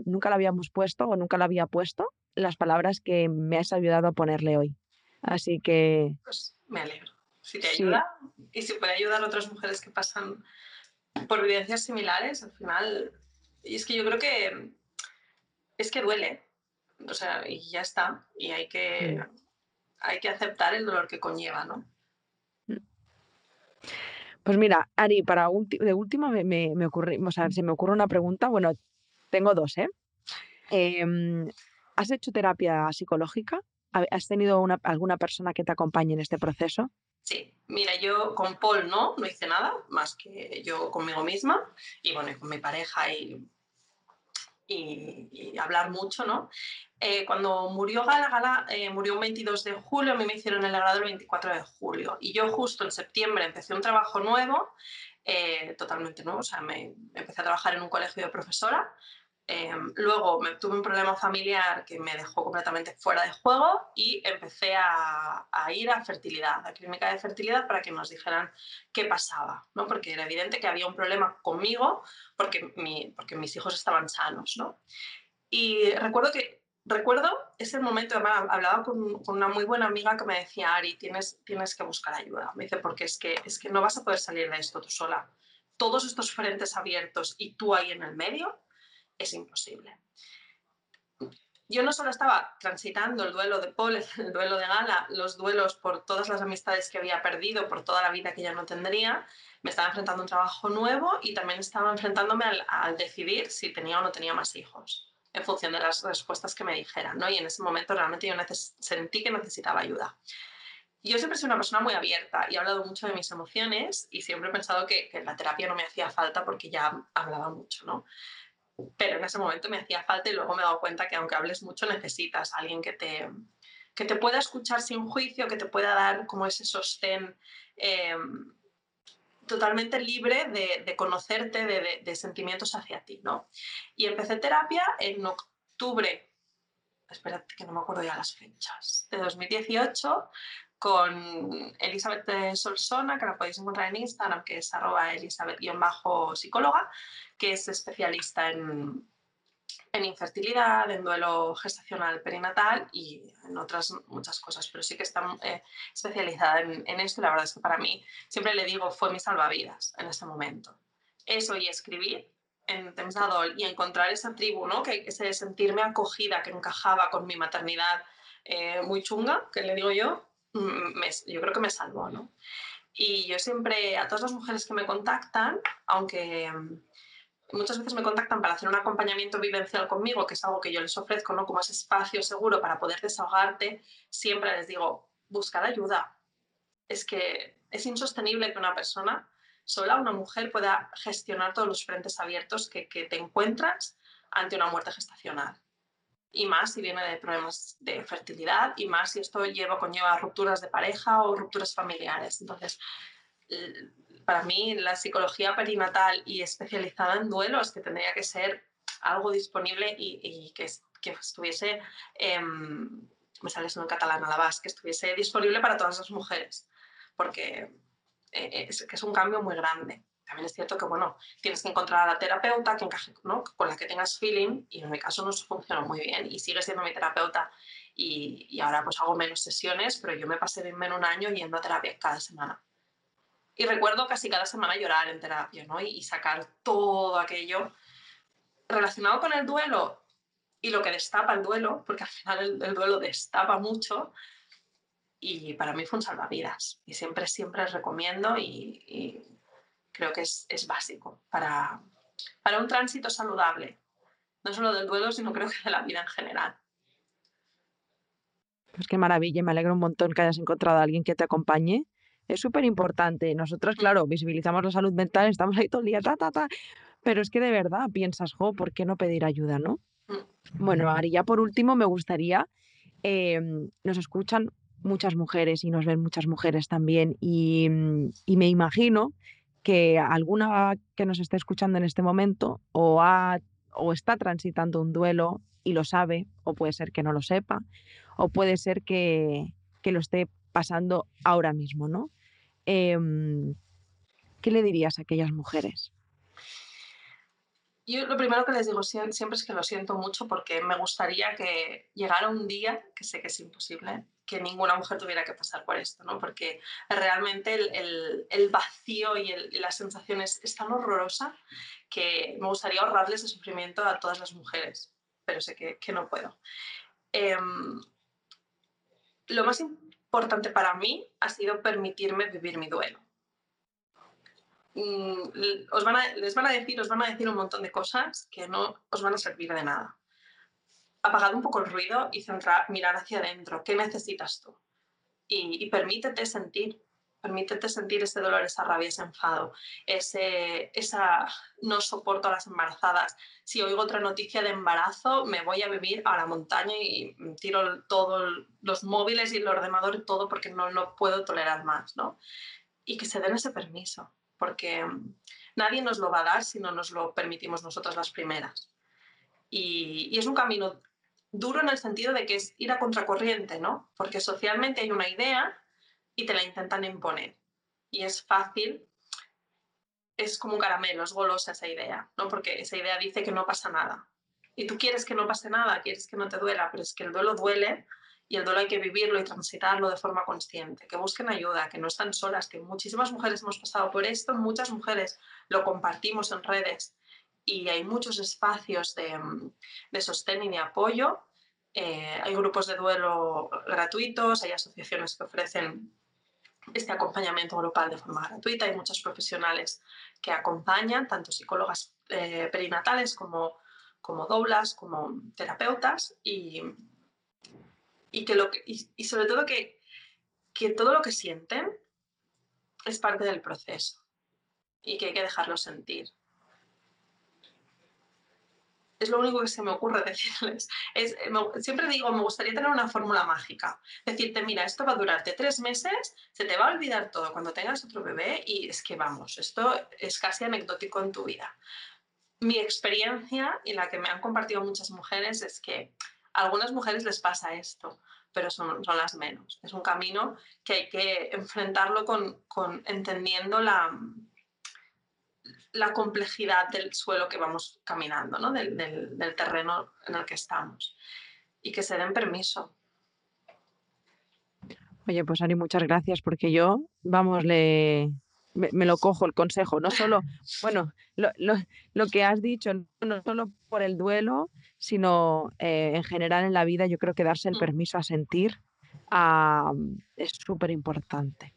[SPEAKER 1] nunca la habíamos puesto o nunca la había puesto las palabras que me has ayudado a ponerle hoy. Así que...
[SPEAKER 2] Pues me alegro. Si te ayuda y si puede ayudar a otras mujeres que pasan por vivencias similares, al final... Y es que yo creo que es que duele. O sea, y ya está. Y hay que, hay que aceptar el dolor que conlleva, ¿no?
[SPEAKER 1] Pues mira, Ari, para de última me, me, ocurre, o sea, se me ocurre una pregunta. Bueno, tengo dos, ¿eh? Em, ¿Has hecho terapia psicológica? ¿Has tenido una, alguna persona que te acompañe en este proceso?
[SPEAKER 2] Sí, mira, yo con Paul no, no hice nada, más que yo conmigo misma y bueno, con mi pareja y y, hablar mucho, ¿no? Eh, cuando murió Gala, Gala eh, murió el 22 de julio, a mí me hicieron el agrado el 24 de julio. Y yo justo en septiembre empecé un trabajo nuevo, eh, totalmente nuevo, o sea, me, empecé a trabajar en un colegio de profesora Em, luego me tuve un problema familiar que me dejó completamente fuera de juego y empecé a, ir a fertilidad, a clínica de fertilidad, para que nos dijeran qué pasaba, ¿no? porque era evidente que había un problema conmigo porque, porque mis hijos estaban sanos. ¿no? Y recuerdo que recuerdo ese momento, hablaba con, con, una muy buena amiga que me decía, Ari, tienes, tienes que buscar ayuda. Me dice, porque es que, es que no vas a poder salir de esto tú sola. Todos estos frentes abiertos y tú ahí en el medio, es imposible. Yo no solo estaba transitando el duelo de Paul, (laughs) el duelo de Gala, los duelos por todas las amistades que había perdido, por toda la vida que ya no tendría, me estaba enfrentando a un trabajo nuevo y también estaba enfrentándome al, decidir si tenía o no tenía más hijos, en función de las respuestas que me dijeran. ¿no? Y en ese momento realmente yo sentí que necesitaba ayuda. Yo siempre soy una persona muy abierta y he hablado mucho de mis emociones y siempre he pensado que, la terapia no me hacía falta porque ya hablaba mucho, ¿no? pero en ese momento me hacía falta y luego me he dado cuenta que aunque hables mucho necesitas a alguien que te, que te pueda escuchar sin juicio, que te pueda dar como ese sostén eh, totalmente libre de, conocerte, de, sentimientos hacia ti, ¿no? Y empecé terapia en octubre, espérate que no me acuerdo ya las fechas, de 2018, con Elizabeth Solsona, que la podéis encontrar en Instagram, que es arroba elizabeth-psicóloga, que es especialista en, en, infertilidad, en duelo gestacional perinatal y en otras muchas cosas, pero sí que está eh, especializada en, en, esto y la verdad es que para mí, siempre le digo, fue mi salvavidas en ese momento. Eso y escribir en Temsadol y encontrar esa tribu, ¿no? que ese sentirme acogida, que encajaba con mi maternidad eh, muy chunga, que le digo yo, Mm, yo creo que me salvó, ¿no? Y yo siempre, a todas las mujeres que me contactan, aunque muchas veces me contactan para hacer un acompañamiento vivencial conmigo, que es algo que yo les ofrezco, ¿no? Como ese espacio seguro para poder desahogarte, siempre les digo, buscar ayuda. Es que es insostenible que una persona, sola una mujer, pueda gestionar todos los frentes abiertos que, que te encuentras ante una muerte gestacional y más si viene de problemas de fertilidad y más si esto lleva conlleva rupturas de pareja o rupturas familiares. Entonces, para mí la psicología perinatal y especializada en duelos que tendría que ser algo disponible y, que, que, estuviese, em, me sale eso en catalán a la base, que estuviese disponible para todas las mujeres, porque eh, es, que es un cambio muy grande. También es cierto que, bueno, tienes que encontrar a la terapeuta que encaje, ¿no? con la que tengas feeling y en mi caso no funcionó muy bien y sigue siendo mi terapeuta y, y, ahora pues hago menos sesiones, pero yo me pasé de menos un año yendo a terapia cada semana. Y recuerdo casi cada semana llorar en terapia ¿no? y, sacar todo aquello relacionado con el duelo y lo que destapa el duelo, porque al final el, el duelo destapa mucho, y para mí fue un salvavidas. Y siempre, siempre recomiendo y, y creo que es, es básico para, para un tránsito saludable, no solo del duelo, sino creo que de la vida en general.
[SPEAKER 1] Pues qué maravilla, me alegro un montón que hayas encontrado a alguien que te acompañe. Es súper importante. Nosotros, mm. claro, visibilizamos la salud mental, estamos ahí todo el día, ta, ta, ta. Pero es que de verdad piensas, jo, ¿por qué no pedir ayuda, no? Mm. Bueno, Ari, ya por último me gustaría, eh, nos escuchan muchas mujeres y nos ven muchas mujeres también y, y me imagino que alguna que nos esté escuchando en este momento o, ha, o está transitando un duelo y lo sabe, o puede ser que no lo sepa, o puede ser que, que lo esté pasando ahora mismo, ¿no? Eh, ¿Qué le dirías a aquellas mujeres?
[SPEAKER 2] Yo lo primero que les digo siempre es que lo siento mucho porque me gustaría que llegara un día, que sé que es imposible, que ninguna mujer tuviera que pasar por esto, ¿no? porque realmente el, vacío y, la sensación es, tan horrorosa que me gustaría ahorrarles el sufrimiento a todas las mujeres, pero sé que, no puedo. Eh, lo más para mí ha sido permitirme vivir mi duelo. Os van a, les van a decir, os van a decir un montón de cosas que no os van a servir de nada apagad un poco el ruido y centrar, mirar hacia adentro. ¿Qué necesitas tú? Y, permítete sentir, permítete sentir ese dolor, esa rabia, ese enfado, ese, esa no soporto a las embarazadas. Si oigo otra noticia de embarazo, me voy a vivir a la montaña y tiro todos los móviles y el ordenador y todo porque no, no puedo tolerar más, ¿no? Y que se den ese permiso, porque nadie nos lo va a dar si no nos lo permitimos nosotras las primeras y, es un camino duro en el sentido de que es ir a contracorriente, ¿no? Porque socialmente hay una idea y te la intentan imponer. Y es fácil, es como un caramelo, es golosa esa idea, ¿no? Porque esa idea dice que no pasa nada. Y tú quieres que no pase nada, quieres que no te duela, pero es que el duelo duele y el duelo hay que vivirlo y transitarlo de forma consciente, que busquen ayuda, que no están solas, que muchísimas mujeres hemos pasado por esto, muchas mujeres lo compartimos en redes y hay muchos espacios de, de sostén y de apoyo. Eh, hay grupos de duelo gratuitos, hay asociaciones que ofrecen este acompañamiento grupal de forma gratuita, hay muchos profesionales que acompañan, tanto psicólogas eh, perinatales como, como doblas, como terapeutas, y, y, que lo y, sobre todo que, que todo lo que sienten es parte del proceso y que hay que dejarlo sentir. Es lo único que se me ocurre (laughs) decirles. Es, siempre digo, me gustaría tener una fórmula mágica. Decirte, mira, esto va a durarte tres meses, se te va a olvidar todo cuando tengas otro bebé y es que vamos, esto es casi anecdótico en tu vida. Mi experiencia y la que me han compartido muchas mujeres es que a algunas mujeres les pasa esto, pero son, son las menos. Es un camino que hay que enfrentarlo con, con entendiendo la, la complejidad del suelo que vamos caminando, ¿no? del, del, del, terreno en el que estamos. Y que se den permiso.
[SPEAKER 1] Oye, pues Ari, muchas gracias, porque yo, vamos, le, me, lo cojo el consejo, no solo, (laughs) bueno, lo, lo, lo, que has dicho, no solo por el duelo, sino eh, en general en la vida, yo creo que darse el mm. permiso a sentir es súper importante.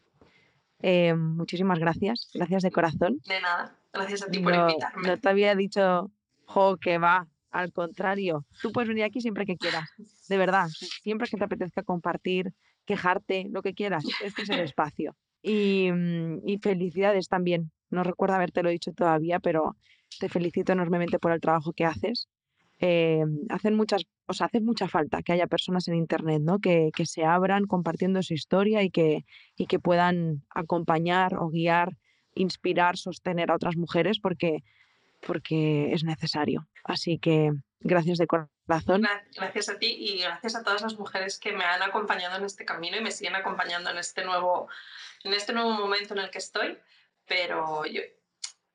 [SPEAKER 1] Eh, muchísimas gracias, gracias de corazón.
[SPEAKER 2] De nada, gracias a ti por invitarme.
[SPEAKER 1] No te había dicho, jo, que va, al contrario, tú puedes venir aquí siempre que quieras, de verdad, siempre que te apetezca compartir, quejarte, lo que quieras, este es el espacio. Y, mm, y felicidades también, no recuerdo haberte lo dicho todavía, pero te felicito enormemente por el trabajo que haces. Eh, hacen muchas, o sea, hace mucha falta que haya personas en Internet ¿no? que, que, se abran compartiendo su historia y que, y que puedan acompañar o guiar, inspirar, sostener a otras mujeres porque, porque es necesario. Así que gracias de corazón.
[SPEAKER 2] Gracias a ti y gracias a todas las mujeres que me han acompañado en este camino y me siguen acompañando en este nuevo, en este nuevo momento en el que estoy. Pero yo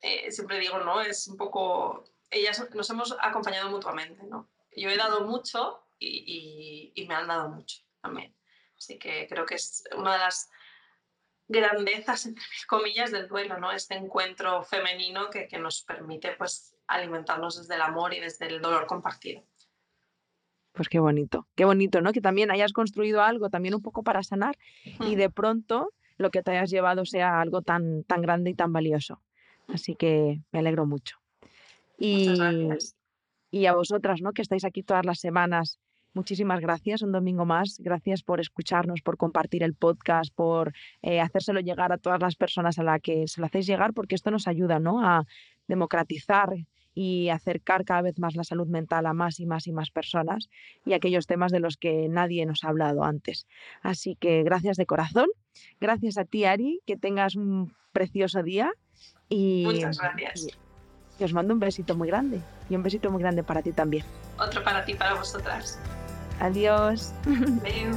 [SPEAKER 2] eh, siempre digo, ¿no? Es un poco ellas nos hemos acompañado mutuamente, ¿no? Yo he dado mucho y, y, me han dado mucho también. Así que creo que es una de las grandezas, entre mis comillas, del duelo, ¿no? Este encuentro femenino que, que nos permite, pues, alimentarnos desde el amor y desde el dolor compartido.
[SPEAKER 1] Pues qué bonito, qué bonito, ¿no? Que también hayas construido algo también un poco para sanar y de pronto lo que te hayas llevado sea algo tan, tan grande y tan valioso. Así que me alegro mucho. Y, y a vosotras, ¿no? Que estáis aquí todas las semanas. Muchísimas gracias, un domingo más. Gracias por escucharnos, por compartir el podcast, por eh, hacérselo llegar a todas las personas a las que se lo hacéis llegar, porque esto nos ayuda ¿no? a democratizar y acercar cada vez más la salud mental a más y más y más personas y aquellos temas de los que nadie nos ha hablado antes. Así que gracias de corazón. Gracias a ti, Ari, que tengas un precioso día. Y,
[SPEAKER 2] Muchas gracias.
[SPEAKER 1] Y os mando un besito muy grande. Y un besito muy grande para ti también.
[SPEAKER 2] Otro para ti, para vosotras.
[SPEAKER 1] Adiós. (laughs)
[SPEAKER 2] Adiós.